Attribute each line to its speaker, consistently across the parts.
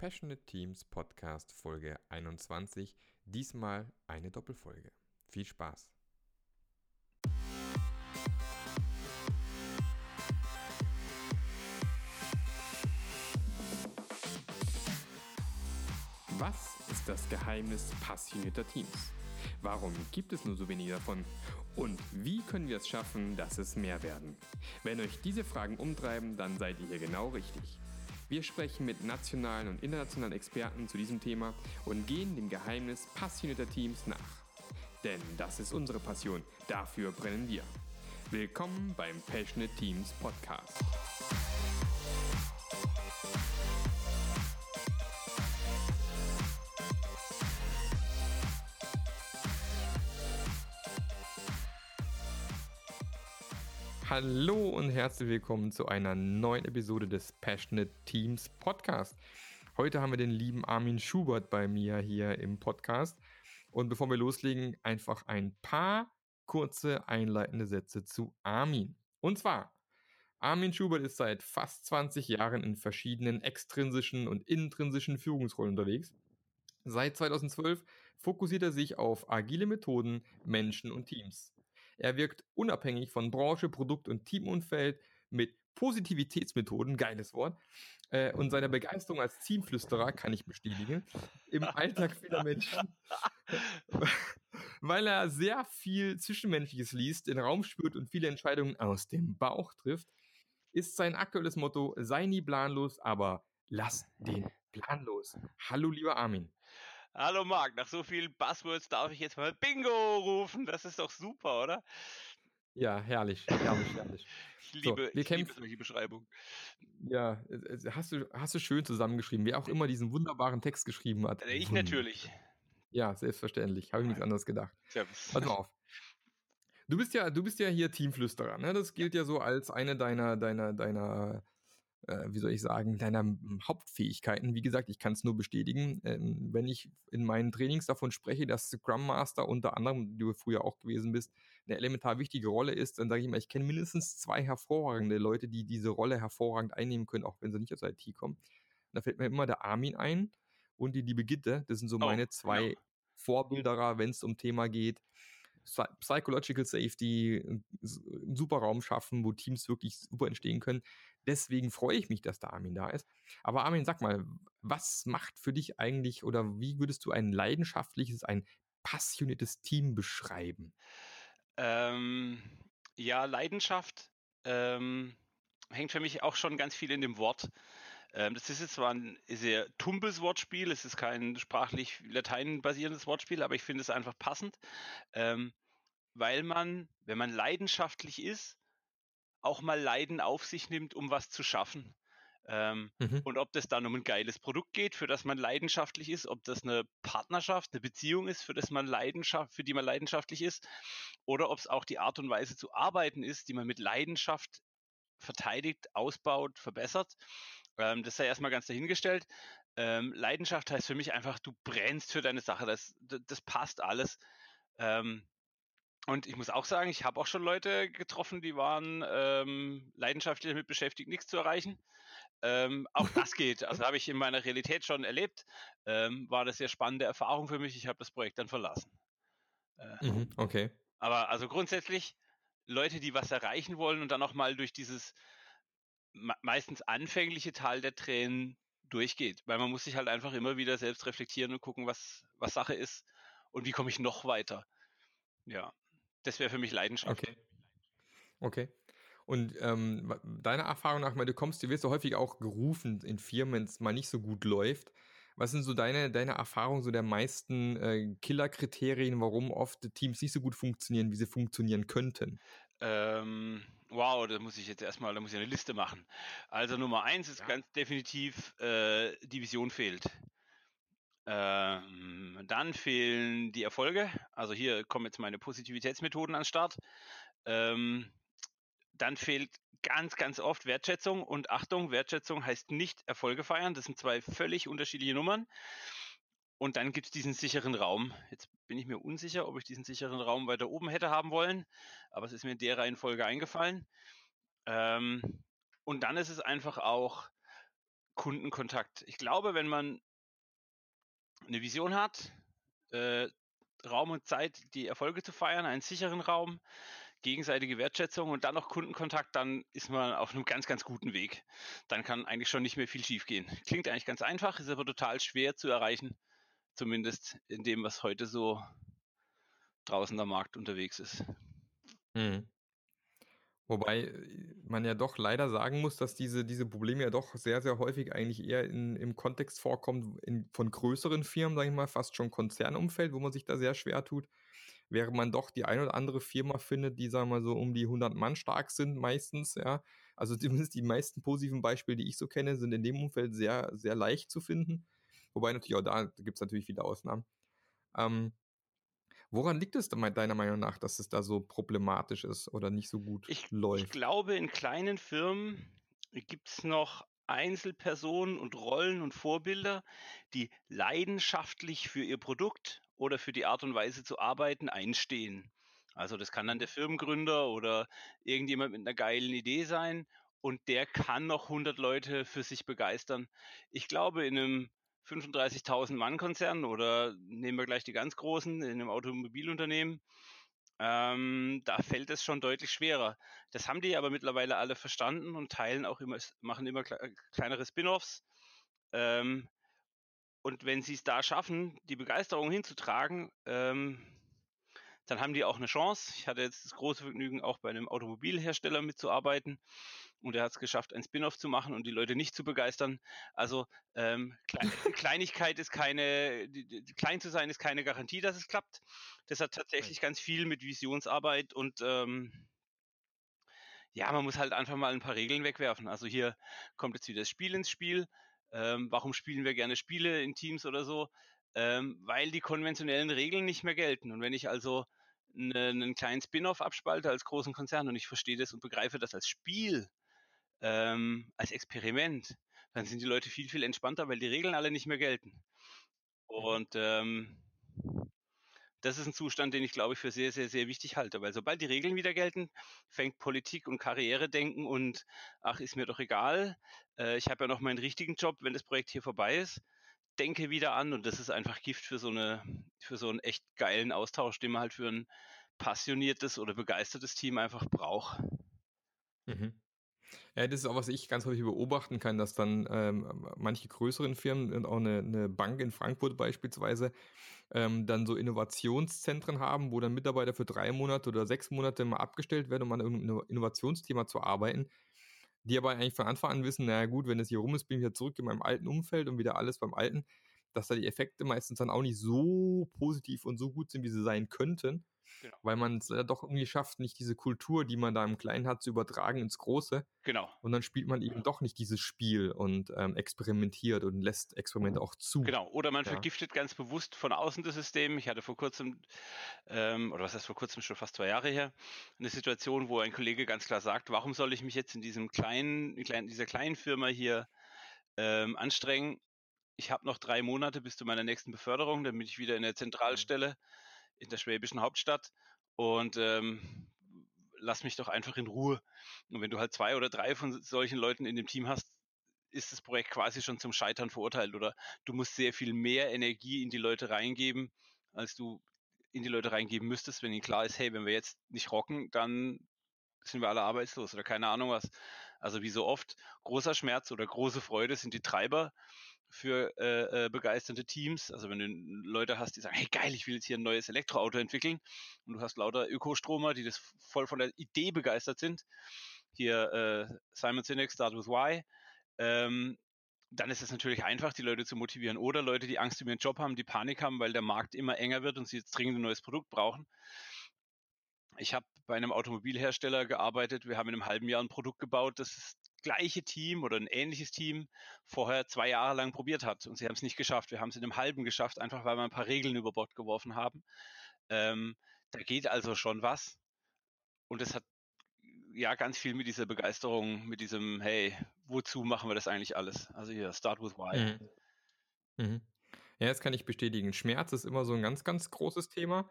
Speaker 1: Passionate Teams Podcast Folge 21. Diesmal eine Doppelfolge. Viel Spaß! Was ist das Geheimnis passionierter Teams? Warum gibt es nur so wenige davon? Und wie können wir es schaffen, dass es mehr werden? Wenn euch diese Fragen umtreiben, dann seid ihr hier genau richtig. Wir sprechen mit nationalen und internationalen Experten zu diesem Thema und gehen dem Geheimnis passionierter Teams nach. Denn das ist unsere Passion, dafür brennen wir. Willkommen beim Passionate Teams Podcast. Hallo und herzlich willkommen zu einer neuen Episode des Passionate Teams Podcast. Heute haben wir den lieben Armin Schubert bei mir hier im Podcast. Und bevor wir loslegen, einfach ein paar kurze einleitende Sätze zu Armin. Und zwar, Armin Schubert ist seit fast 20 Jahren in verschiedenen extrinsischen und intrinsischen Führungsrollen unterwegs. Seit 2012 fokussiert er sich auf agile Methoden, Menschen und Teams. Er wirkt unabhängig von Branche, Produkt und Teamumfeld mit Positivitätsmethoden, geiles Wort, äh, und seiner Begeisterung als Teamflüsterer kann ich bestätigen, im Alltag vieler Menschen, weil er sehr viel Zwischenmenschliches liest, den Raum spürt und viele Entscheidungen aus dem Bauch trifft, ist sein aktuelles Motto, sei nie planlos, aber lass den Plan los. Hallo, lieber Armin.
Speaker 2: Hallo Marc, nach so vielen Buzzwords darf ich jetzt mal Bingo rufen. Das ist doch super, oder?
Speaker 1: Ja, herrlich, herrlich, herrlich.
Speaker 2: Ich liebe, so, ich liebe solche Beschreibung.
Speaker 1: Ja, hast du, hast du schön zusammengeschrieben, wer auch immer diesen wunderbaren Text geschrieben hat.
Speaker 2: Äh, ich natürlich.
Speaker 1: Ja, selbstverständlich. Habe ich nichts anderes gedacht. Pass mal auf. Du bist ja, du bist ja hier Teamflüsterer, ne? Das gilt ja so als eine deiner, deiner, deiner äh, wie soll ich sagen, deiner Hauptfähigkeiten. Wie gesagt, ich kann es nur bestätigen. Ähm, wenn ich in meinen Trainings davon spreche, dass Scrum Master unter anderem, du früher auch gewesen bist, eine elementar wichtige Rolle ist, dann sage ich immer, ich kenne mindestens zwei hervorragende Leute, die diese Rolle hervorragend einnehmen können, auch wenn sie nicht aus IT kommen. Und da fällt mir immer der Armin ein und die liebe Gitte. Das sind so oh, meine zwei ja. Vorbilderer, wenn es um Thema geht. Psychological Safety, einen super Raum schaffen, wo Teams wirklich super entstehen können. Deswegen freue ich mich, dass der Armin da ist. Aber Armin, sag mal, was macht für dich eigentlich oder wie würdest du ein leidenschaftliches, ein passioniertes Team beschreiben?
Speaker 2: Ähm, ja, Leidenschaft ähm, hängt für mich auch schon ganz viel in dem Wort. Ähm, das ist jetzt zwar ein sehr tumpes Wortspiel, es ist kein sprachlich lateinbasierendes Wortspiel, aber ich finde es einfach passend, ähm, weil man, wenn man leidenschaftlich ist, auch mal Leiden auf sich nimmt, um was zu schaffen. Ähm, mhm. Und ob das dann um ein geiles Produkt geht, für das man leidenschaftlich ist, ob das eine Partnerschaft, eine Beziehung ist, für das man Leidenschaft, für die man leidenschaftlich ist, oder ob es auch die Art und Weise zu arbeiten ist, die man mit Leidenschaft verteidigt, ausbaut, verbessert. Ähm, das sei erstmal ganz dahingestellt. Ähm, Leidenschaft heißt für mich einfach, du brennst für deine Sache. Das, das, das passt alles. Ähm, und ich muss auch sagen, ich habe auch schon Leute getroffen, die waren ähm, leidenschaftlich damit beschäftigt, nichts zu erreichen. Ähm, auch das geht. Also habe ich in meiner Realität schon erlebt. Ähm, war eine sehr spannende Erfahrung für mich. Ich habe das Projekt dann verlassen.
Speaker 1: Äh, mhm, okay.
Speaker 2: Aber also grundsätzlich Leute, die was erreichen wollen und dann auch mal durch dieses meistens anfängliche Tal der Tränen durchgeht. Weil man muss sich halt einfach immer wieder selbst reflektieren und gucken, was, was Sache ist und wie komme ich noch weiter. Ja, das wäre für mich Leidenschaft.
Speaker 1: Okay. Okay. Und ähm, deiner Erfahrung nach, du kommst, du wirst ja häufig auch gerufen in Firmen, wenn es mal nicht so gut läuft. Was sind so deine, deine Erfahrungen, so der meisten äh, Killer-Kriterien, warum oft Teams nicht so gut funktionieren, wie sie funktionieren könnten?
Speaker 2: Ähm, wow, da muss ich jetzt erstmal, da muss ich eine Liste machen. Also Nummer eins ist ja. ganz definitiv, äh, die Vision fehlt. Ähm, dann fehlen die Erfolge. Also hier kommen jetzt meine Positivitätsmethoden ans Start. Ähm, dann fehlt ganz, ganz oft Wertschätzung. Und Achtung, Wertschätzung heißt nicht Erfolge feiern. Das sind zwei völlig unterschiedliche Nummern. Und dann gibt es diesen sicheren Raum. Jetzt bin ich mir unsicher, ob ich diesen sicheren Raum weiter oben hätte haben wollen, aber es ist mir in der Reihenfolge eingefallen. Ähm, und dann ist es einfach auch Kundenkontakt. Ich glaube, wenn man eine Vision hat, äh, Raum und Zeit, die Erfolge zu feiern, einen sicheren Raum, gegenseitige Wertschätzung und dann noch Kundenkontakt, dann ist man auf einem ganz, ganz guten Weg. Dann kann eigentlich schon nicht mehr viel schiefgehen. Klingt eigentlich ganz einfach, ist aber total schwer zu erreichen, zumindest in dem, was heute so draußen am Markt unterwegs ist. Hm.
Speaker 1: Wobei äh, man ja doch leider sagen muss, dass diese, diese Probleme ja doch sehr, sehr häufig eigentlich eher in, im Kontext vorkommen in, von größeren Firmen, sage ich mal, fast schon Konzernumfeld, wo man sich da sehr schwer tut. Während man doch die ein oder andere Firma findet, die, sagen wir mal, so um die 100 Mann stark sind meistens, ja. Also zumindest die meisten positiven Beispiele, die ich so kenne, sind in dem Umfeld sehr, sehr leicht zu finden. Wobei natürlich auch da gibt es natürlich viele Ausnahmen. Ähm, Woran liegt es deiner Meinung nach, dass es da so problematisch ist oder nicht so gut
Speaker 2: ich,
Speaker 1: läuft?
Speaker 2: Ich glaube, in kleinen Firmen gibt es noch Einzelpersonen und Rollen und Vorbilder, die leidenschaftlich für ihr Produkt oder für die Art und Weise zu arbeiten einstehen. Also das kann dann der Firmengründer oder irgendjemand mit einer geilen Idee sein und der kann noch 100 Leute für sich begeistern. Ich glaube, in einem 35.000 Mann Konzern oder nehmen wir gleich die ganz großen in einem Automobilunternehmen, ähm, da fällt es schon deutlich schwerer. Das haben die aber mittlerweile alle verstanden und teilen auch immer, machen immer kleinere Spin-offs. Ähm, und wenn sie es da schaffen, die Begeisterung hinzutragen, ähm, dann haben die auch eine Chance. Ich hatte jetzt das große Vergnügen, auch bei einem Automobilhersteller mitzuarbeiten und er hat es geschafft, ein Spin-off zu machen und die Leute nicht zu begeistern. Also ähm, Klein Kleinigkeit ist keine, die, die, klein zu sein ist keine Garantie, dass es klappt. Das hat tatsächlich ganz viel mit Visionsarbeit und ähm, ja, man muss halt einfach mal ein paar Regeln wegwerfen. Also hier kommt jetzt wieder das Spiel ins Spiel. Ähm, warum spielen wir gerne Spiele in Teams oder so? Ähm, weil die konventionellen Regeln nicht mehr gelten. Und wenn ich also ne, einen kleinen Spin-off abspalte als großen Konzern und ich verstehe das und begreife das als Spiel, ähm, als Experiment, dann sind die Leute viel, viel entspannter, weil die Regeln alle nicht mehr gelten. Mhm. Und ähm, das ist ein Zustand, den ich glaube ich für sehr, sehr, sehr wichtig halte, weil sobald die Regeln wieder gelten, fängt Politik und Karrieredenken und ach, ist mir doch egal, äh, ich habe ja noch meinen richtigen Job, wenn das Projekt hier vorbei ist, denke wieder an und das ist einfach Gift für so eine, für so einen echt geilen Austausch, den man halt für ein passioniertes oder begeistertes Team einfach braucht.
Speaker 1: Mhm. Ja, das ist auch, was ich ganz häufig beobachten kann, dass dann ähm, manche größeren Firmen und auch eine, eine Bank in Frankfurt beispielsweise ähm, dann so Innovationszentren haben, wo dann Mitarbeiter für drei Monate oder sechs Monate mal abgestellt werden, um an irgendeinem Innovationsthema zu arbeiten, die aber eigentlich von Anfang an wissen, naja gut, wenn es hier rum ist, bin ich wieder zurück in meinem alten Umfeld und wieder alles beim Alten, dass da die Effekte meistens dann auch nicht so positiv und so gut sind, wie sie sein könnten. Genau. Weil man es äh, doch irgendwie schafft, nicht diese Kultur, die man da im Kleinen hat, zu übertragen ins Große.
Speaker 2: Genau.
Speaker 1: Und dann spielt man eben doch nicht dieses Spiel und ähm, experimentiert und lässt Experimente auch zu.
Speaker 2: Genau. Oder man ja. vergiftet ganz bewusst von außen das System. Ich hatte vor kurzem, ähm, oder was heißt vor kurzem, schon fast zwei Jahre her, eine Situation, wo ein Kollege ganz klar sagt, warum soll ich mich jetzt in diesem kleinen, in dieser kleinen Firma hier ähm, anstrengen? Ich habe noch drei Monate bis zu meiner nächsten Beförderung, damit ich wieder in der Zentralstelle mhm in der schwäbischen Hauptstadt und ähm, lass mich doch einfach in Ruhe. Und wenn du halt zwei oder drei von solchen Leuten in dem Team hast, ist das Projekt quasi schon zum Scheitern verurteilt oder du musst sehr viel mehr Energie in die Leute reingeben, als du in die Leute reingeben müsstest, wenn ihnen klar ist, hey, wenn wir jetzt nicht rocken, dann sind wir alle arbeitslos oder keine Ahnung was. Also wie so oft, großer Schmerz oder große Freude sind die Treiber für äh, äh, begeisterte Teams. Also wenn du Leute hast, die sagen, hey geil, ich will jetzt hier ein neues Elektroauto entwickeln und du hast lauter Ökostromer, die das voll von der Idee begeistert sind. Hier äh, Simon Sinek, Start with Why. Ähm, dann ist es natürlich einfach, die Leute zu motivieren. Oder Leute, die Angst um ihren Job haben, die Panik haben, weil der Markt immer enger wird und sie jetzt dringend ein neues Produkt brauchen. Ich habe bei einem Automobilhersteller gearbeitet. Wir haben in einem halben Jahr ein Produkt gebaut, das ist gleiche Team oder ein ähnliches Team vorher zwei Jahre lang probiert hat und sie haben es nicht geschafft. Wir haben es in einem halben geschafft, einfach weil wir ein paar Regeln über Bord geworfen haben. Ähm, da geht also schon was. Und es hat ja ganz viel mit dieser Begeisterung, mit diesem, hey, wozu machen wir das eigentlich alles? Also hier, start with why.
Speaker 1: Mhm. Mhm. Ja, das kann ich bestätigen. Schmerz ist immer so ein ganz, ganz großes Thema.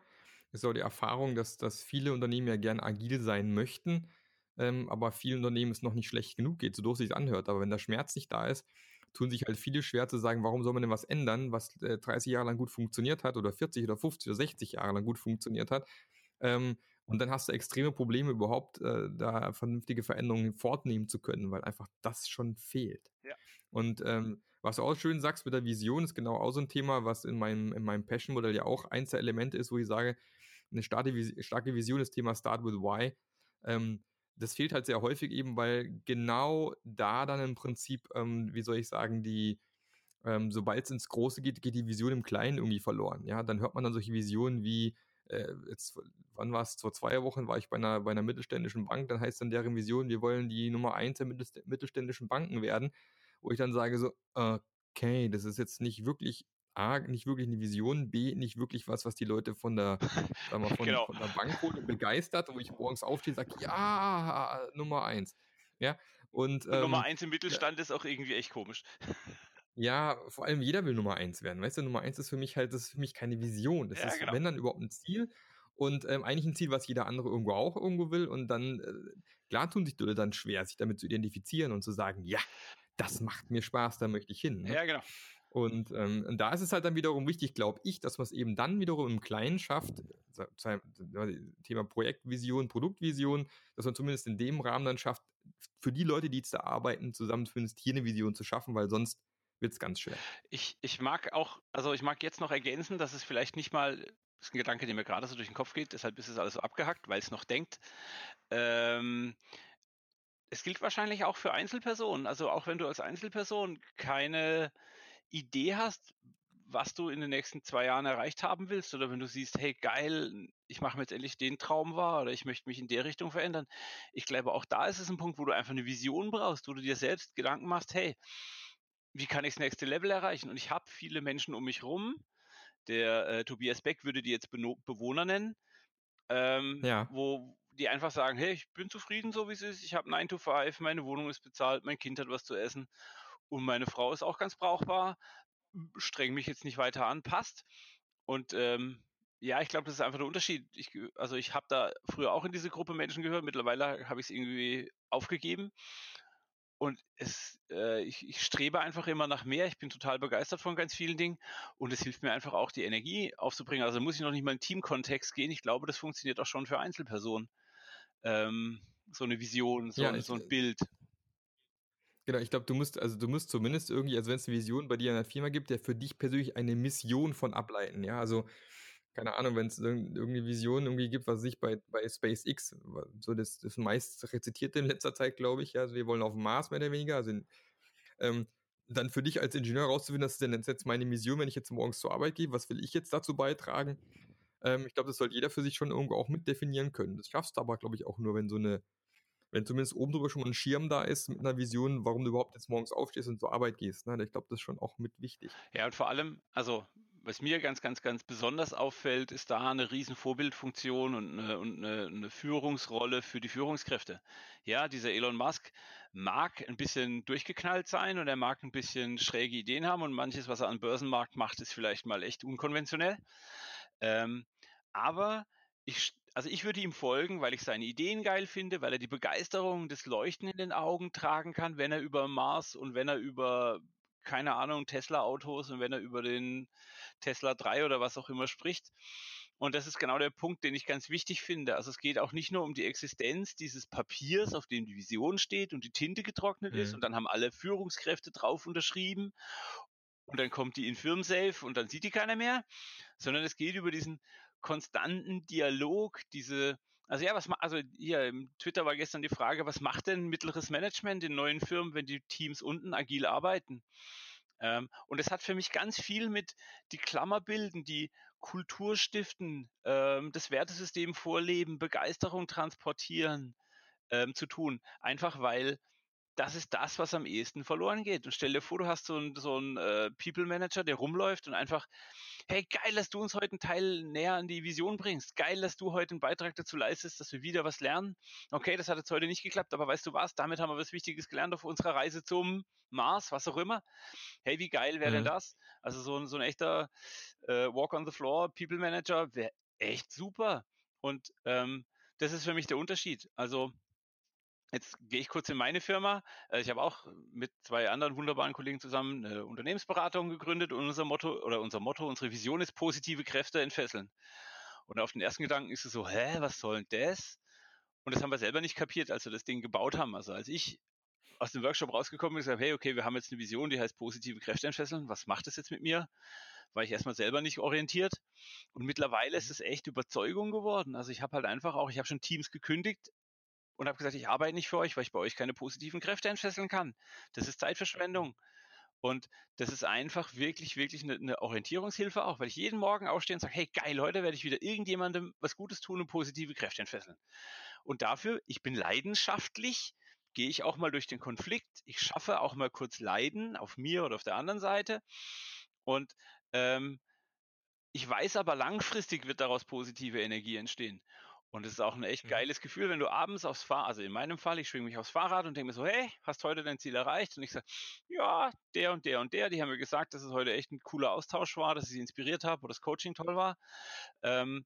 Speaker 1: Es ist auch die Erfahrung, dass, dass viele Unternehmen ja gern agil sein möchten ähm, aber vielen Unternehmen es noch nicht schlecht genug geht, so doof sich anhört. Aber wenn der Schmerz nicht da ist, tun sich halt viele schwer zu sagen, warum soll man denn was ändern, was äh, 30 Jahre lang gut funktioniert hat oder 40 oder 50 oder 60 Jahre lang gut funktioniert hat. Ähm, und dann hast du extreme Probleme überhaupt, äh, da vernünftige Veränderungen fortnehmen zu können, weil einfach das schon fehlt. Ja. Und ähm, was du auch schön sagst mit der Vision, ist genau auch so ein Thema, was in meinem, in meinem Passion-Modell ja auch eins der Elemente ist, wo ich sage, eine starke, starke Vision, das Thema Start with Why. Ähm, das fehlt halt sehr häufig eben, weil genau da dann im Prinzip, ähm, wie soll ich sagen, die, ähm, sobald es ins Große geht, geht die Vision im Kleinen irgendwie verloren. Ja, dann hört man dann solche Visionen wie, äh, jetzt, wann war es, vor zwei Wochen war ich bei einer, bei einer mittelständischen Bank, dann heißt dann deren Vision, wir wollen die Nummer eins der mittelständischen Banken werden wo ich dann sage so, okay, das ist jetzt nicht wirklich A, nicht wirklich eine Vision, B, nicht wirklich was, was die Leute von der, sagen wir, von, genau. von der Bank holen begeistert, wo ich morgens aufstehe und sage, ja, Nummer eins. Ja, und,
Speaker 2: und Nummer ähm, eins im Mittelstand ja, ist auch irgendwie echt komisch.
Speaker 1: Ja, vor allem jeder will Nummer eins werden. Weißt du, Nummer eins ist für mich halt, das ist für mich keine Vision. Das ja, ist, genau. wenn dann überhaupt ein Ziel und ähm, eigentlich ein Ziel, was jeder andere irgendwo auch irgendwo will. Und dann, äh, klar tun sich Leute dann schwer, sich damit zu identifizieren und zu sagen, ja, das macht mir Spaß, da möchte ich hin.
Speaker 2: Ne? Ja, genau.
Speaker 1: Und, ähm, und da ist es halt dann wiederum wichtig, glaube ich, dass man es eben dann wiederum im Kleinen schafft, Thema Projektvision, Produktvision, dass man zumindest in dem Rahmen dann schafft, für die Leute, die jetzt da arbeiten, zusammen hier eine Vision zu schaffen, weil sonst wird es ganz schwer.
Speaker 2: Ich, ich mag auch, also ich mag jetzt noch ergänzen, dass es vielleicht nicht mal, das ist ein Gedanke, der mir gerade so durch den Kopf geht, deshalb ist es alles so abgehackt, weil es noch denkt. Ähm, es gilt wahrscheinlich auch für Einzelpersonen. Also auch wenn du als Einzelperson keine Idee hast, was du in den nächsten zwei Jahren erreicht haben willst, oder wenn du siehst, hey geil, ich mache mir jetzt endlich den Traum wahr oder ich möchte mich in der Richtung verändern. Ich glaube, auch da ist es ein Punkt, wo du einfach eine Vision brauchst, wo du dir selbst Gedanken machst, hey, wie kann ich das nächste Level erreichen? Und ich habe viele Menschen um mich rum. Der äh, Tobias Beck würde die jetzt Be Bewohner nennen, ähm, ja. wo, die einfach sagen, hey, ich bin zufrieden, so wie es ist, ich habe 9 to 5, meine Wohnung ist bezahlt, mein Kind hat was zu essen und meine Frau ist auch ganz brauchbar, streng mich jetzt nicht weiter an, passt. Und ähm, ja, ich glaube, das ist einfach der Unterschied. Ich, also ich habe da früher auch in diese Gruppe Menschen gehört, mittlerweile habe ich es irgendwie aufgegeben. Und es, äh, ich, ich strebe einfach immer nach mehr. Ich bin total begeistert von ganz vielen Dingen und es hilft mir einfach auch, die Energie aufzubringen. Also muss ich noch nicht mal in Teamkontext gehen. Ich glaube, das funktioniert auch schon für Einzelpersonen ähm, so eine Vision, so, ja, ich, so ein Bild.
Speaker 1: Genau, ich glaube, du musst, also du musst zumindest irgendwie, also wenn es eine Vision bei dir in der Firma gibt, der für dich persönlich eine Mission von ableiten, ja, also keine Ahnung, wenn es irgendeine Vision irgendwie gibt, was sich bei, bei SpaceX, so das, das meist rezitierte in letzter Zeit, glaube ich, ja, also wir wollen auf dem Mars mehr oder weniger, also ähm, dann für dich als Ingenieur rauszufinden, das ist denn jetzt meine Mission, wenn ich jetzt morgens zur Arbeit gehe, was will ich jetzt dazu beitragen? Ähm, ich glaube, das sollte jeder für sich schon irgendwo auch mitdefinieren können. Das schaffst du aber, glaube ich, auch nur, wenn so eine, wenn zumindest oben drüber schon mal ein Schirm da ist mit einer Vision, warum du überhaupt jetzt morgens aufstehst und zur Arbeit gehst. Ne? Ich glaube, das ist schon auch mit wichtig.
Speaker 2: Ja, und vor allem, also was mir ganz, ganz, ganz besonders auffällt, ist da eine riesen Vorbildfunktion und eine, und eine, eine Führungsrolle für die Führungskräfte. Ja, dieser Elon Musk mag ein bisschen durchgeknallt sein und er mag ein bisschen schräge Ideen haben und manches, was er am Börsenmarkt macht, ist vielleicht mal echt unkonventionell. Ähm, aber ich, also ich würde ihm folgen, weil ich seine Ideen geil finde, weil er die Begeisterung des Leuchten in den Augen tragen kann, wenn er über Mars und wenn er über, keine Ahnung, Tesla-Autos und wenn er über den Tesla 3 oder was auch immer spricht. Und das ist genau der Punkt, den ich ganz wichtig finde. Also es geht auch nicht nur um die Existenz dieses Papiers, auf dem die Vision steht und die Tinte getrocknet mhm. ist und dann haben alle Führungskräfte drauf unterschrieben und dann kommt die in Firmensafe und dann sieht die keiner mehr, sondern es geht über diesen konstanten Dialog, diese, also ja, was also hier im Twitter war gestern die Frage, was macht denn mittleres Management in neuen Firmen, wenn die Teams unten agil arbeiten? Ähm, und es hat für mich ganz viel mit die Klammer bilden, die Kultur stiften, ähm, das Wertesystem vorleben, Begeisterung transportieren ähm, zu tun. Einfach weil das ist das, was am ehesten verloren geht. Und stell dir vor, du hast so einen so äh, People Manager, der rumläuft und einfach, hey, geil, dass du uns heute einen Teil näher an die Vision bringst. Geil, dass du heute einen Beitrag dazu leistest, dass wir wieder was lernen. Okay, das hat jetzt heute nicht geklappt, aber weißt du was? Damit haben wir was Wichtiges gelernt auf unserer Reise zum Mars, was auch immer. Hey, wie geil wäre mhm. denn das? Also so ein, so ein echter äh, Walk on the Floor People Manager wäre echt super. Und ähm, das ist für mich der Unterschied. Also Jetzt gehe ich kurz in meine Firma. Äh, ich habe auch mit zwei anderen wunderbaren Kollegen zusammen eine Unternehmensberatung gegründet und unser Motto oder unser Motto, unsere Vision ist positive Kräfte entfesseln. Und auf den ersten Gedanken ist es so, hä, was soll denn das? Und das haben wir selber nicht kapiert, als wir das Ding gebaut haben. Also als ich aus dem Workshop rausgekommen bin und gesagt, hey, okay, wir haben jetzt eine Vision, die heißt positive Kräfte entfesseln. Was macht das jetzt mit mir? War ich erstmal selber nicht orientiert. Und mittlerweile ist mhm. es echt Überzeugung geworden. Also ich habe halt einfach auch, ich habe schon Teams gekündigt, und habe gesagt, ich arbeite nicht für euch, weil ich bei euch keine positiven Kräfte entfesseln kann. Das ist Zeitverschwendung. Und das ist einfach wirklich, wirklich eine, eine, Orientierungshilfe auch, weil ich jeden Morgen aufstehe und sage, hey, geil, heute werde ich wieder irgendjemandem was Gutes tun und positive Kräfte entfesseln. Und dafür, ich bin leidenschaftlich, gehe ich auch mal durch den Konflikt. Ich schaffe auch mal kurz Leiden auf mir oder auf der anderen Seite. Und ähm, ich weiß aber, langfristig wird daraus positive Energie entstehen. Und es ist auch ein echt mhm. geiles Gefühl, wenn du abends aufs Fahrrad, also in meinem Fall, ich schwinge mich aufs Fahrrad und denke mir so, hey, hast heute dein Ziel erreicht? Und ich sage, ja, der und der und der, die haben mir gesagt, dass es heute echt ein cooler Austausch war, dass ich sie inspiriert habe, wo das Coaching toll war. Ähm,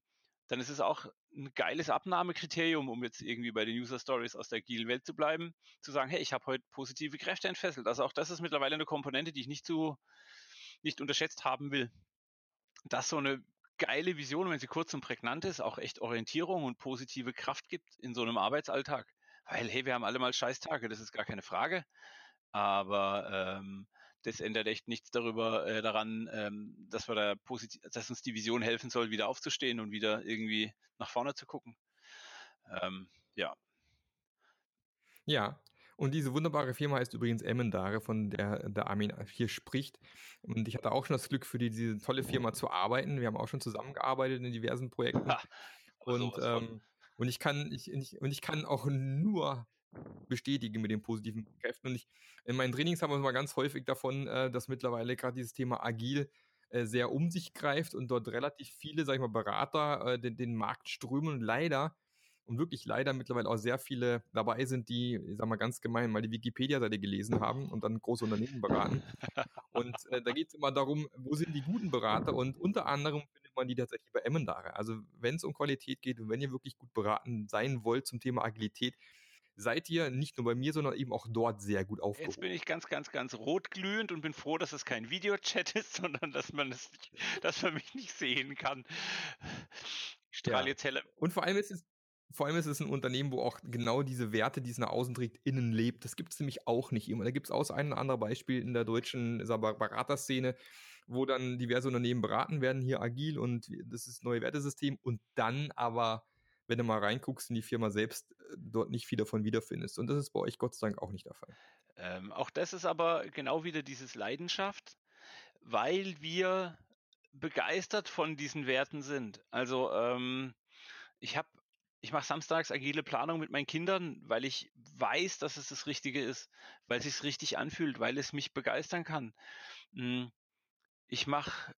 Speaker 2: dann ist es auch ein geiles Abnahmekriterium, um jetzt irgendwie bei den User Stories aus der Agile-Welt zu bleiben, zu sagen, hey, ich habe heute positive Kräfte entfesselt. Also auch das ist mittlerweile eine Komponente, die ich nicht zu, nicht unterschätzt haben will. Dass so eine geile Vision, wenn sie kurz und prägnant ist, auch echt Orientierung und positive Kraft gibt in so einem Arbeitsalltag. Weil, hey, wir haben alle mal Scheißtage, das ist gar keine Frage. Aber ähm, das ändert echt nichts darüber äh, daran, ähm, dass wir da positiv, dass uns die Vision helfen soll, wieder aufzustehen und wieder irgendwie nach vorne zu gucken. Ähm, ja.
Speaker 1: Ja, und diese wunderbare Firma heißt übrigens Emmendare, von der der Armin hier spricht. Und ich hatte auch schon das Glück, für die, diese tolle Firma zu arbeiten. Wir haben auch schon zusammengearbeitet in diversen Projekten. Ha, und, ähm, und ich kann, ich, ich, und ich kann auch nur bestätigen mit den positiven Kräften. Und ich, in meinen Trainings haben wir mal ganz häufig davon, äh, dass mittlerweile gerade dieses Thema agil äh, sehr um sich greift und dort relativ viele, sag ich mal, Berater äh, den, den Markt strömen und leider und wirklich leider mittlerweile auch sehr viele dabei sind, die, ich sag mal ganz gemein, mal die Wikipedia-Seite gelesen haben und dann große Unternehmen beraten. Und äh, da geht es immer darum, wo sind die guten Berater und unter anderem findet man die tatsächlich bei Emmendare. Also wenn es um Qualität geht und wenn ihr wirklich gut beraten sein wollt zum Thema Agilität, seid ihr nicht nur bei mir, sondern eben auch dort sehr gut aufgehoben.
Speaker 2: Jetzt bin ich ganz, ganz, ganz rotglühend und bin froh, dass es kein Videochat ist, sondern dass man es, dass man mich nicht sehen kann.
Speaker 1: Ich strahle ja. jetzt helle. Und vor allem ist es vor allem ist es ein Unternehmen, wo auch genau diese Werte, die es nach außen trägt, innen lebt. Das gibt es nämlich auch nicht immer. Da gibt es auch ein oder andere Beispiel in der deutschen Beraterszene, wo dann diverse Unternehmen beraten werden, hier agil und das ist neue Wertesystem und dann aber, wenn du mal reinguckst in die Firma selbst, äh, dort nicht viel davon wiederfindest. Und das ist bei euch Gott sei Dank auch nicht der Fall.
Speaker 2: Ähm, auch das ist aber genau wieder dieses Leidenschaft, weil wir begeistert von diesen Werten sind. Also ähm, ich habe ich mache samstags agile Planung mit meinen Kindern, weil ich weiß, dass es das Richtige ist, weil es sich richtig anfühlt, weil es mich begeistern kann. Hm, ich mache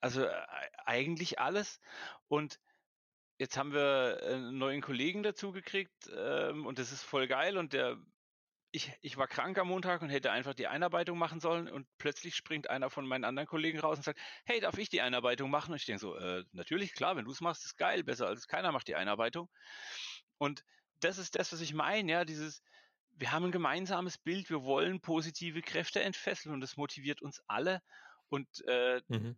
Speaker 2: also äh, eigentlich alles und jetzt haben wir einen neuen Kollegen dazu gekriegt ähm, und das ist voll geil und der ich, ich war krank am Montag und hätte einfach die Einarbeitung machen sollen und plötzlich springt einer von meinen anderen Kollegen raus und sagt, hey, darf ich die Einarbeitung machen? Und ich denke so, äh, natürlich, klar, wenn du es machst, ist geil, besser als keiner macht die Einarbeitung. Und das ist das, was ich meine, ja, dieses, wir haben ein gemeinsames Bild, wir wollen positive Kräfte entfesseln und das motiviert uns alle. Und äh, mhm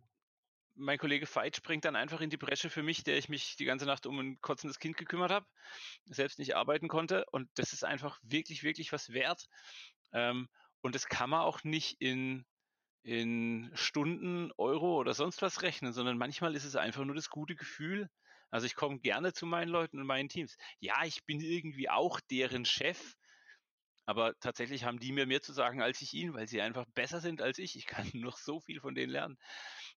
Speaker 2: mein Kollege Veit springt dann einfach in die Bresche für mich, der ich mich die ganze Nacht um ein kotzendes Kind gekümmert habe, selbst nicht arbeiten konnte. Und das ist einfach wirklich, wirklich was wert. Ähm, und das kann man auch nicht in, in Stunden, Euro oder sonst was rechnen, sondern manchmal ist es einfach nur das gute Gefühl. Also ich komme gerne zu meinen Leuten und meinen Teams. Ja, ich bin irgendwie auch deren Chef, aber tatsächlich haben die mir mehr zu sagen als ich ihnen, weil sie einfach besser sind als ich. Ich kann noch so viel von denen lernen.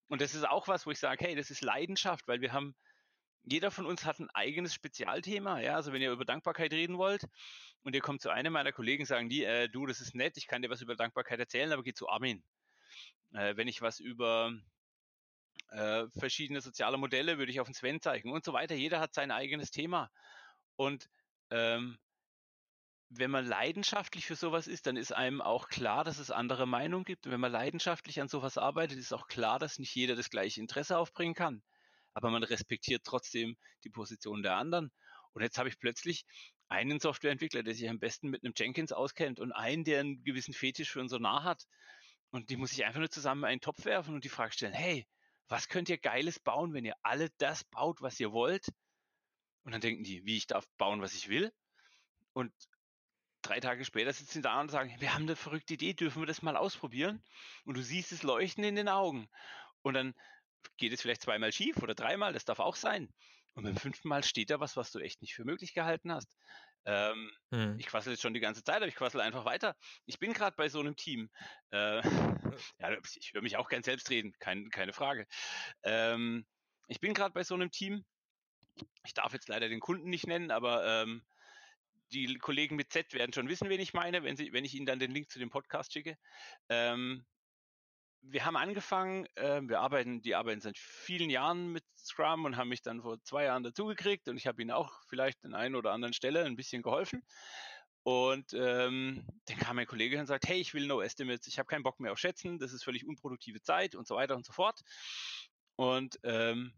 Speaker 2: Und das ist auch was, wo ich sage, hey, das ist Leidenschaft, weil wir haben, jeder von uns hat ein eigenes Spezialthema. Ja, also wenn ihr über Dankbarkeit reden wollt und ihr kommt zu einem meiner Kollegen, sagen die, äh, du, das ist nett, ich kann dir was über Dankbarkeit erzählen, aber geh zu Armin. Äh, wenn ich was über äh, verschiedene soziale Modelle würde ich auf den Sven zeigen und so weiter. Jeder hat sein eigenes Thema. Und ähm, wenn man leidenschaftlich für sowas ist, dann ist einem auch klar, dass es andere Meinungen gibt. Und wenn man leidenschaftlich an sowas arbeitet, ist auch klar, dass nicht jeder das gleiche Interesse aufbringen kann. Aber man respektiert trotzdem die Position der anderen. Und jetzt habe ich plötzlich einen Softwareentwickler, der sich am besten mit einem Jenkins auskennt und einen, der einen gewissen Fetisch für unser Nah hat. Und die muss ich einfach nur zusammen in einen Topf werfen und die Frage stellen, hey, was könnt ihr Geiles bauen, wenn ihr alle das baut, was ihr wollt? Und dann denken die, wie ich darf bauen, was ich will. Und drei Tage später sitzen sie da und sagen, wir haben eine verrückte Idee, dürfen wir das mal ausprobieren? Und du siehst es leuchten in den Augen. Und dann geht es vielleicht zweimal schief oder dreimal, das darf auch sein. Und beim fünften Mal steht da was, was du echt nicht für möglich gehalten hast. Ähm, hm. Ich quassel jetzt schon die ganze Zeit, aber ich quassel einfach weiter. Ich bin gerade bei so einem Team. Äh, ja, ich höre mich auch gern selbst reden, kein, keine Frage. Ähm, ich bin gerade bei so einem Team. Ich darf jetzt leider den Kunden nicht nennen, aber ähm, die Kollegen mit Z werden schon wissen, wen ich meine, wenn, sie, wenn ich ihnen dann den Link zu dem Podcast schicke. Ähm, wir haben angefangen, äh, wir arbeiten, die arbeiten seit vielen Jahren mit Scrum und haben mich dann vor zwei Jahren dazugekriegt und ich habe ihnen auch vielleicht an einer oder anderen Stelle ein bisschen geholfen. Und ähm, dann kam mein Kollege und sagt, hey, ich will No Estimates, ich habe keinen Bock mehr auf Schätzen, das ist völlig unproduktive Zeit und so weiter und so fort. Und ähm,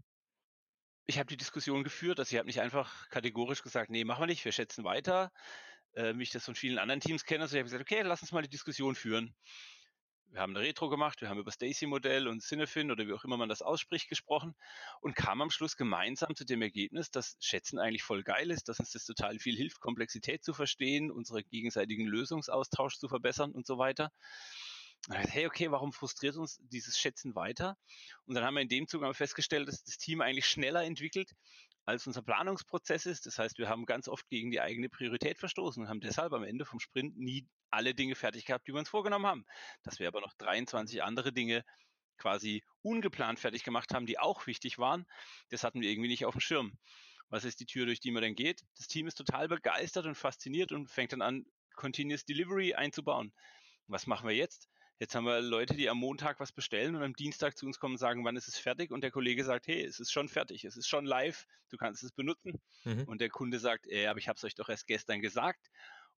Speaker 2: ich habe die Diskussion geführt, dass ich habe nicht einfach kategorisch gesagt, nee, machen wir nicht, wir schätzen weiter, äh, wie ich das von vielen anderen Teams kenne. Also ich habe gesagt, okay, lass uns mal die Diskussion führen wir haben eine Retro gemacht, wir haben über Stacy-Modell und Cinefin oder wie auch immer man das ausspricht gesprochen und kamen am Schluss gemeinsam zu dem Ergebnis, dass Schätzen eigentlich voll geil ist, dass uns das total viel hilft, Komplexität zu verstehen, unsere gegenseitigen Lösungsaustausch zu verbessern und so weiter. Hey, okay, warum frustriert uns dieses Schätzen weiter? Und dann haben wir in dem Zugang festgestellt, dass das Team eigentlich schneller entwickelt, als unser Planungsprozess ist. Das heißt, wir haben ganz oft gegen die eigene Priorität verstoßen und haben deshalb am Ende vom Sprint nie alle Dinge fertig gehabt, die wir uns vorgenommen haben. Dass wir aber noch 23 andere Dinge quasi ungeplant fertig gemacht haben, die auch wichtig waren, das hatten wir irgendwie nicht auf dem Schirm. Was ist die Tür, durch die man dann geht? Das Team ist total begeistert und fasziniert und fängt dann an, Continuous Delivery einzubauen. Was machen wir jetzt? Jetzt haben wir Leute, die am Montag was bestellen und am Dienstag zu uns kommen und sagen, wann ist es fertig? Und der Kollege sagt, hey, es ist schon fertig, es ist schon live, du kannst es benutzen. Mhm. Und der Kunde sagt, äh, aber ich habe es euch doch erst gestern gesagt.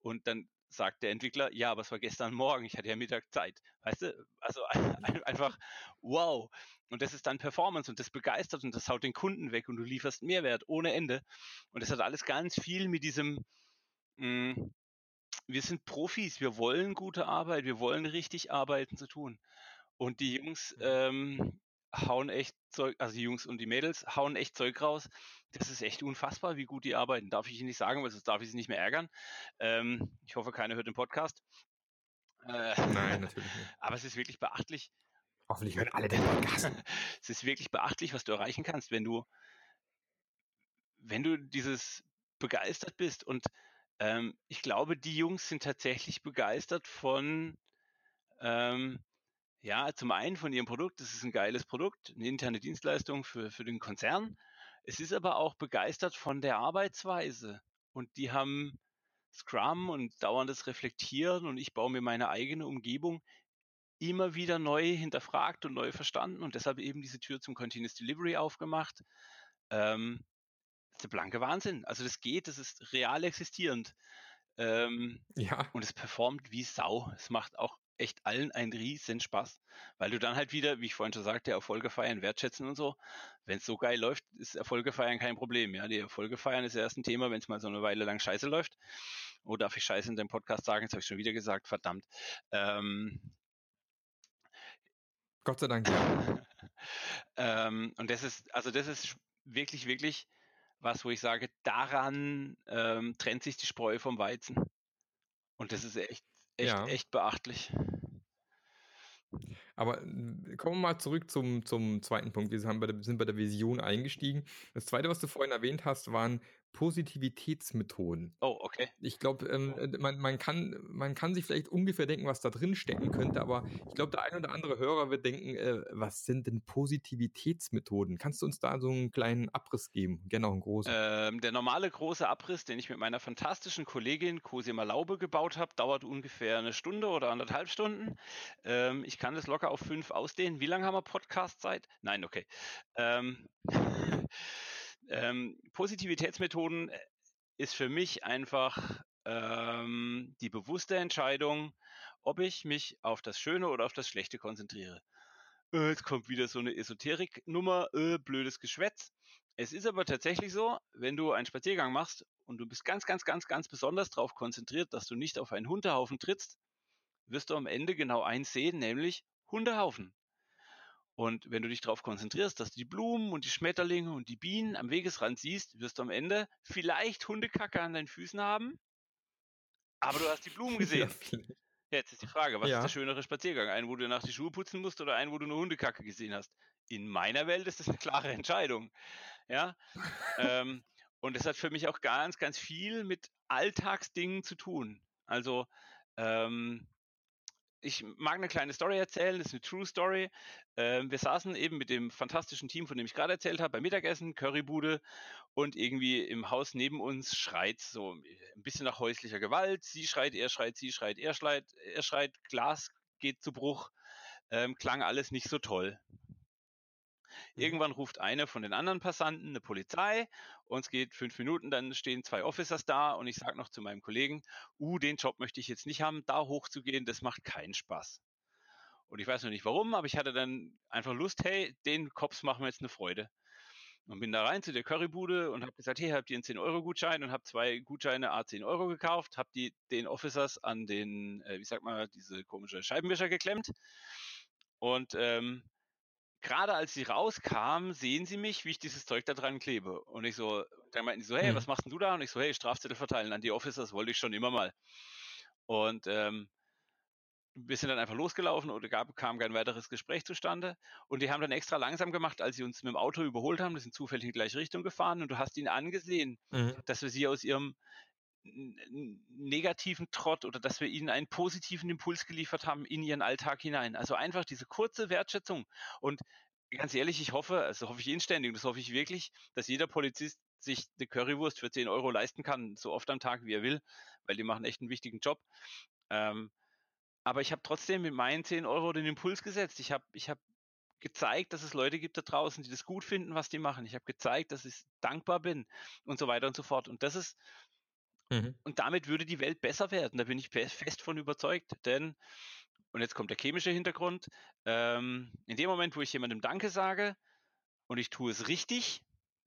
Speaker 2: Und dann sagt der Entwickler, ja, aber es war gestern Morgen, ich hatte ja Mittag Zeit. Weißt du, also einfach wow. Und das ist dann Performance und das begeistert und das haut den Kunden weg und du lieferst Mehrwert ohne Ende. Und das hat alles ganz viel mit diesem, mh, hm, wir sind Profis, wir wollen gute Arbeit, wir wollen richtig arbeiten zu tun. Und die Jungs mhm. ähm, hauen echt Zeug, also die Jungs und die Mädels hauen echt Zeug raus. Das ist echt unfassbar, wie gut die arbeiten. Darf ich Ihnen nicht sagen, weil sonst darf ich sie nicht mehr ärgern. Ähm, ich hoffe, keiner hört den Podcast.
Speaker 1: Äh, Nein, natürlich nicht.
Speaker 2: Aber es ist wirklich beachtlich.
Speaker 1: Hoffentlich hören alle den Podcast.
Speaker 2: es ist wirklich beachtlich, was du erreichen kannst, wenn du, wenn du dieses begeistert bist und ähm, ich glaube, die Jungs sind tatsächlich begeistert von, ähm, ja, zum einen von ihrem Produkt. Das ist ein geiles Produkt, eine interne Dienstleistung für, für den Konzern. Es ist aber auch begeistert von der Arbeitsweise. Und die haben Scrum und dauerndes Reflektieren und ich baue mir meine eigene Umgebung immer wieder neu hinterfragt und neu verstanden und deshalb eben diese Tür zum Continuous Delivery aufgemacht. Ähm, der blanke Wahnsinn. Also das geht, das ist real existierend. Ähm, ja. Und es performt wie Sau. Es macht auch echt allen einen riesen Spaß, weil du dann halt wieder, wie ich vorhin schon sagte, Erfolge feiern, wertschätzen und so. Wenn es so geil läuft, ist Erfolge feiern kein Problem. Ja, die Erfolge feiern ist erst ein Thema, wenn es mal so eine Weile lang scheiße läuft. Oh, darf ich scheiße in dem Podcast sagen? Jetzt habe ich schon wieder gesagt, verdammt. Ähm,
Speaker 1: Gott sei Dank.
Speaker 2: Ja. ähm, und das ist, also das ist wirklich, wirklich was, wo ich sage, daran ähm, trennt sich die Spreu vom Weizen. Und das ist echt, echt, ja. echt beachtlich.
Speaker 1: Aber kommen wir mal zurück zum, zum zweiten Punkt. Wir sind bei, der, sind bei der Vision eingestiegen. Das zweite, was du vorhin erwähnt hast, waren Positivitätsmethoden.
Speaker 2: Oh, okay.
Speaker 1: Ich glaube, ähm, äh, man, man, kann, man kann sich vielleicht ungefähr denken, was da drin stecken könnte, aber ich glaube, der ein oder andere Hörer wird denken, äh, was sind denn Positivitätsmethoden? Kannst du uns da so einen kleinen Abriss geben? Gerne auch einen großen.
Speaker 2: Ähm, der normale große Abriss, den ich mit meiner fantastischen Kollegin Cosima Laube gebaut habe, dauert ungefähr eine Stunde oder anderthalb Stunden. Ähm, ich kann das locker auf fünf ausdehnen. Wie lange haben wir Podcast-Zeit? Nein, okay. Ähm, Positivitätsmethoden äh, ist für mich einfach ähm, die bewusste Entscheidung, ob ich mich auf das Schöne oder auf das Schlechte konzentriere. Äh, jetzt kommt wieder so eine Esoterik-Nummer, äh, blödes Geschwätz. Es ist aber tatsächlich so, wenn du einen Spaziergang machst und du bist ganz, ganz, ganz, ganz besonders darauf konzentriert, dass du nicht auf einen Hundehaufen trittst, wirst du am Ende genau eins sehen, nämlich Hundehaufen. Und wenn du dich darauf konzentrierst, dass du die Blumen und die Schmetterlinge und die Bienen am Wegesrand siehst, wirst du am Ende vielleicht Hundekacke an deinen Füßen haben, aber du hast die Blumen gesehen. Ja, jetzt ist die Frage, was ja. ist der schönere Spaziergang? Einen, wo du nach die Schuhe putzen musst oder einen, wo du nur Hundekacke gesehen hast? In meiner Welt ist das eine klare Entscheidung. Ja. ähm, und es hat für mich auch ganz, ganz viel mit Alltagsdingen zu tun. Also ähm, ich mag eine kleine Story erzählen, das ist eine True Story. Ähm, wir saßen eben mit dem fantastischen Team, von dem ich gerade erzählt habe, beim Mittagessen, Currybude und irgendwie im Haus neben uns schreit so ein bisschen nach häuslicher Gewalt. Sie schreit, er schreit, sie schreit, er schreit, er schreit, Glas geht zu Bruch. Ähm, klang alles nicht so toll. Mhm. Irgendwann ruft einer von den anderen Passanten eine Polizei und es geht fünf Minuten, dann stehen zwei Officers da und ich sage noch zu meinem Kollegen, uh, den Job möchte ich jetzt nicht haben, da hochzugehen, das macht keinen Spaß. Und ich weiß noch nicht warum, aber ich hatte dann einfach Lust, hey, den Cops machen wir jetzt eine Freude. Und bin da rein zu der Currybude und habe gesagt, hey, habt ihr einen 10-Euro-Gutschein und habe zwei Gutscheine A 10 Euro gekauft, habe die den Officers an den, äh, wie sagt man, diese komische Scheibenwischer geklemmt. Und ähm, gerade als sie rauskamen, sehen sie mich, wie ich dieses Zeug da dran klebe. Und ich so, dann meinten die so, hey, mhm. was machst denn du da? Und ich so, hey, Strafzettel verteilen an die Officers, wollte ich schon immer mal. Und ähm, wir sind dann einfach losgelaufen oder gab, kam kein weiteres Gespräch zustande. Und die haben dann extra langsam gemacht, als sie uns mit dem Auto überholt haben. Die sind zufällig in die gleiche Richtung gefahren und du hast ihnen angesehen, mhm. dass wir sie aus ihrem negativen Trott oder dass wir ihnen einen positiven Impuls geliefert haben in ihren Alltag hinein. Also einfach diese kurze Wertschätzung. Und ganz ehrlich, ich hoffe, also hoffe ich inständig, das hoffe ich wirklich, dass jeder Polizist sich eine Currywurst für 10 Euro leisten kann, so oft am Tag wie er will, weil die machen echt einen wichtigen Job. Ähm, aber ich habe trotzdem mit meinen 10 Euro den Impuls gesetzt. Ich habe ich hab gezeigt, dass es Leute gibt da draußen, die das gut finden, was die machen. Ich habe gezeigt, dass ich dankbar bin und so weiter und so fort. Und das ist Mhm. Und damit würde die Welt besser werden. Da bin ich fest von überzeugt. Denn, und jetzt kommt der chemische Hintergrund, ähm, in dem Moment, wo ich jemandem Danke sage und ich tue es richtig,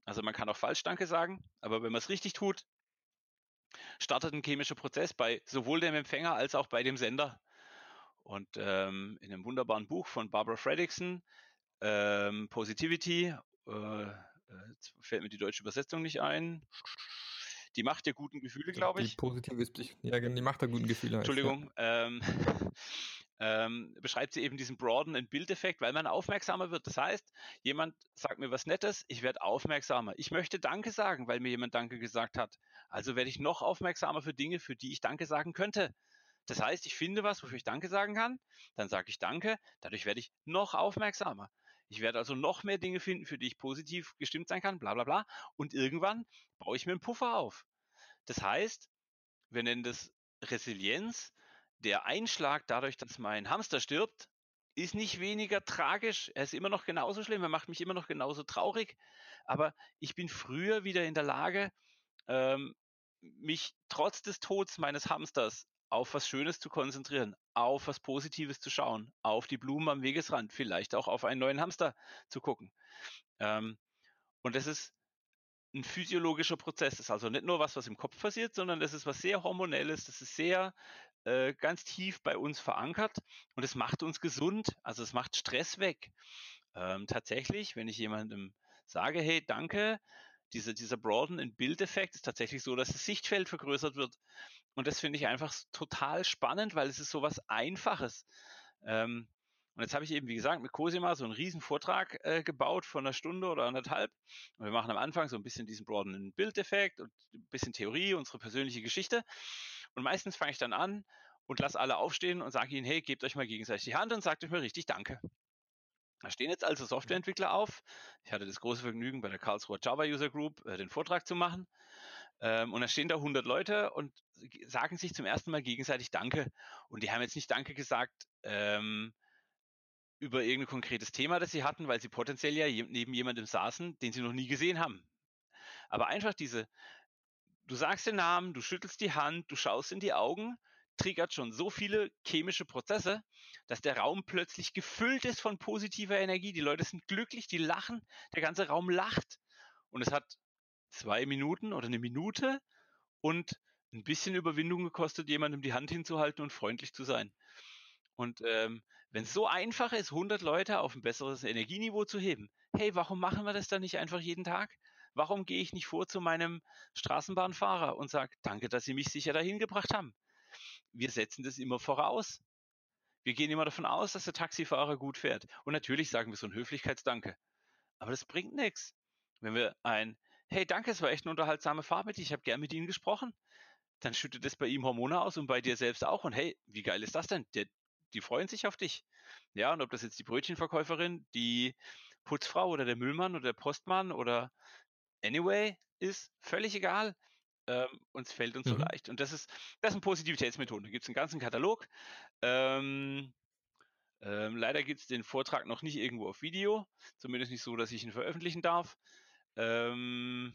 Speaker 2: also man kann auch falsch Danke sagen, aber wenn man es richtig tut, startet ein chemischer Prozess bei sowohl dem Empfänger als auch bei dem Sender. Und ähm, in einem wunderbaren Buch von Barbara Fredrickson, ähm, Positivity, äh, jetzt fällt mir die deutsche Übersetzung nicht ein. Die Macht der guten Gefühle, glaube ich.
Speaker 1: Die positive ja, die Macht der guten Gefühle.
Speaker 2: Heißt, Entschuldigung. Ja. Ähm, ähm, beschreibt sie eben diesen Broaden and Bildeffekt, weil man aufmerksamer wird. Das heißt, jemand sagt mir was Nettes, ich werde aufmerksamer. Ich möchte Danke sagen, weil mir jemand Danke gesagt hat. Also werde ich noch aufmerksamer für Dinge, für die ich Danke sagen könnte. Das heißt, ich finde was, wofür ich Danke sagen kann, dann sage ich Danke, dadurch werde ich noch aufmerksamer. Ich werde also noch mehr Dinge finden, für die ich positiv gestimmt sein kann, bla bla bla. Und irgendwann baue ich mir einen Puffer auf. Das heißt, wir nennen das Resilienz. Der Einschlag dadurch, dass mein Hamster stirbt, ist nicht weniger tragisch. Er ist immer noch genauso schlimm. Er macht mich immer noch genauso traurig. Aber ich bin früher wieder in der Lage, ähm, mich trotz des Todes meines Hamsters auf was Schönes zu konzentrieren, auf was Positives zu schauen, auf die Blumen am Wegesrand, vielleicht auch auf einen neuen Hamster zu gucken. Ähm, und das ist ein physiologischer Prozess. Das ist also nicht nur was, was im Kopf passiert, sondern das ist was sehr hormonelles, das ist sehr äh, ganz tief bei uns verankert und es macht uns gesund, also es macht Stress weg. Ähm, tatsächlich, wenn ich jemandem sage, hey, danke, diese, dieser Broaden and Build-Effekt ist tatsächlich so, dass das Sichtfeld vergrößert wird. Und das finde ich einfach total spannend, weil es ist so was Einfaches. Ähm, und jetzt habe ich eben, wie gesagt, mit Cosima so einen riesen Vortrag äh, gebaut von einer Stunde oder anderthalb. Und wir machen am Anfang so ein bisschen diesen broadenen Bildeffekt und ein bisschen Theorie, unsere persönliche Geschichte. Und meistens fange ich dann an und lasse alle aufstehen und sage ihnen, hey, gebt euch mal gegenseitig die Hand und sagt euch mal richtig Danke. Da stehen jetzt also Softwareentwickler auf. Ich hatte das große Vergnügen, bei der Karlsruher Java User Group äh, den Vortrag zu machen. Ähm, und da stehen da 100 Leute und sagen sich zum ersten Mal gegenseitig Danke. Und die haben jetzt nicht Danke gesagt ähm, über irgendein konkretes Thema, das sie hatten, weil sie potenziell ja neben jemandem saßen, den sie noch nie gesehen haben. Aber einfach diese, du sagst den Namen, du schüttelst die Hand, du schaust in die Augen triggert schon so viele chemische Prozesse, dass der Raum plötzlich gefüllt ist von positiver Energie. Die Leute sind glücklich, die lachen, der ganze Raum lacht. Und es hat zwei Minuten oder eine Minute und ein bisschen Überwindung gekostet, jemandem die Hand hinzuhalten und freundlich zu sein. Und ähm, wenn es so einfach ist, 100 Leute auf ein besseres Energieniveau zu heben, hey, warum machen wir das dann nicht einfach jeden Tag? Warum gehe ich nicht vor zu meinem Straßenbahnfahrer und sage, danke, dass Sie mich sicher dahin gebracht haben? Wir setzen das immer voraus. Wir gehen immer davon aus, dass der Taxifahrer gut fährt. Und natürlich sagen wir so ein Höflichkeitsdanke. Aber das bringt nichts. Wenn wir ein, hey, danke, es war echt eine unterhaltsame Fahrt mit dir, ich habe gern mit Ihnen gesprochen, dann schüttet das bei ihm Hormone aus und bei dir selbst auch. Und hey, wie geil ist das denn? Der, die freuen sich auf dich. Ja, und ob das jetzt die Brötchenverkäuferin, die Putzfrau oder der Müllmann oder der Postmann oder anyway ist, völlig egal. Ähm, uns fällt uns mhm. so leicht. Und das ist, das sind Positivitätsmethoden. Da gibt es einen ganzen Katalog. Ähm, ähm, leider gibt es den Vortrag noch nicht irgendwo auf Video, zumindest nicht so, dass ich ihn veröffentlichen darf. Ähm,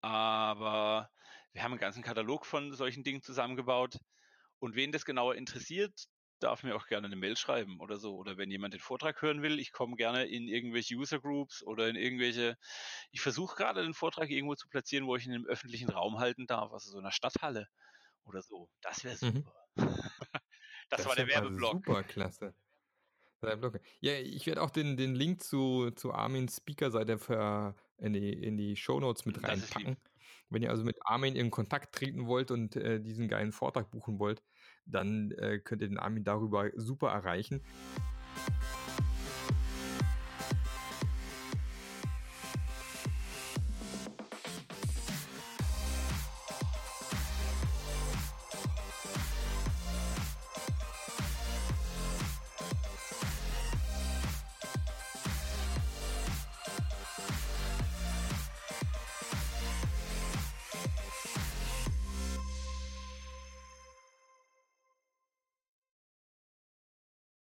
Speaker 2: aber wir haben einen ganzen Katalog von solchen Dingen zusammengebaut. Und wen das genauer interessiert, darf mir auch gerne eine Mail schreiben oder so. Oder wenn jemand den Vortrag hören will, ich komme gerne in irgendwelche User Groups oder in irgendwelche. Ich versuche gerade den Vortrag irgendwo zu platzieren, wo ich ihn im öffentlichen Raum halten darf, also so einer Stadthalle oder so. Das wäre mhm. super. Mhm. das, das, war der Werbeblock.
Speaker 1: Super klasse. Ja, ich werde auch den, den Link zu, zu Armins Speaker-Seite in die, in die Shownotes mit reinpacken. Wenn ihr also mit Armin in Kontakt treten wollt und äh, diesen geilen Vortrag buchen wollt, dann äh, könnt ihr den Armin darüber super erreichen.